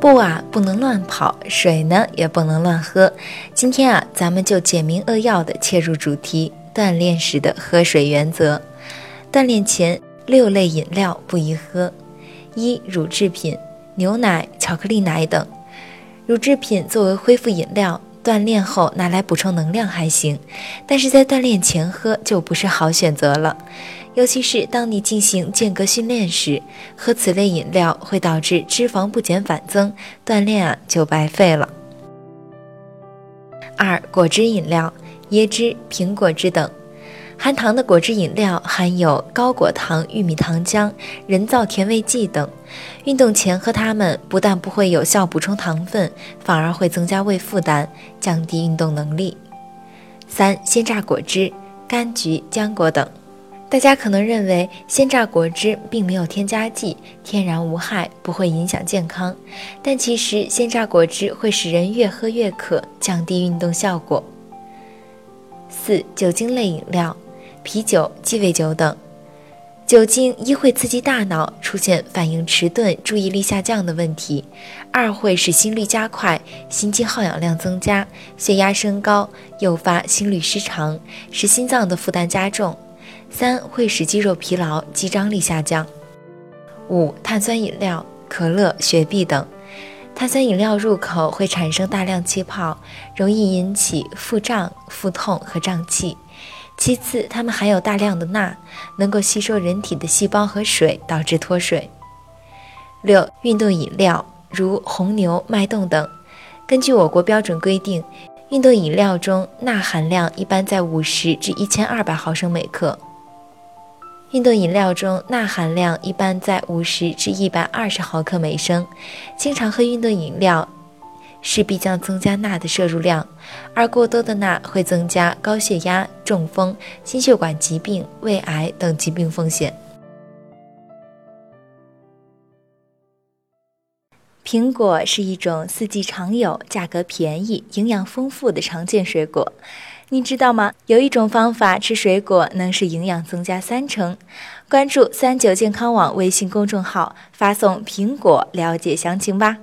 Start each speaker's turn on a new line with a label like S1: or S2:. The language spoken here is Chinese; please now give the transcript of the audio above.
S1: 步啊，不能乱跑，水呢也不能乱喝。今天啊，咱们就简明扼要的切入主题：锻炼时的喝水原则。锻炼前六类饮料不宜喝：一、乳制品，牛奶、巧克力奶等。乳制品作为恢复饮料，锻炼后拿来补充能量还行，但是在锻炼前喝就不是好选择了。尤其是当你进行间隔训练时，喝此类饮料会导致脂肪不减反增，锻炼啊就白费了。二、果汁饮料，椰汁、苹果汁等，含糖的果汁饮料含有高果糖玉米糖浆、人造甜味剂等，运动前喝它们不但不会有效补充糖分，反而会增加胃负担，降低运动能力。三、鲜榨果汁，柑橘、浆果等。大家可能认为鲜榨果汁并没有添加剂，天然无害，不会影响健康。但其实鲜榨果汁会使人越喝越渴，降低运动效果。四、酒精类饮料，啤酒、鸡尾酒等。酒精一会刺激大脑，出现反应迟钝、注意力下降的问题；二会使心率加快，心肌耗氧量增加，血压升高，诱发心律失常，使心脏的负担加重。三会使肌肉疲劳、肌张力下降。五碳酸饮料，可乐、雪碧等。碳酸饮料入口会产生大量气泡，容易引起腹胀、腹痛和胀气。其次，它们含有大量的钠，能够吸收人体的细胞和水，导致脱水。六运动饮料，如红牛、脉动等。根据我国标准规定，运动饮料中钠含量一般在五十至一千二百毫升每克。运动饮料中钠含量一般在五十至一百二十毫克每升，经常喝运动饮料，势必将增加钠的摄入量，而过多的钠会增加高血压、中风、心血管疾病、胃癌等疾病风险。苹果是一种四季常有、价格便宜、营养丰富的常见水果。你知道吗？有一种方法吃水果能使营养增加三成。关注三九健康网微信公众号，发送“苹果”了解详情吧。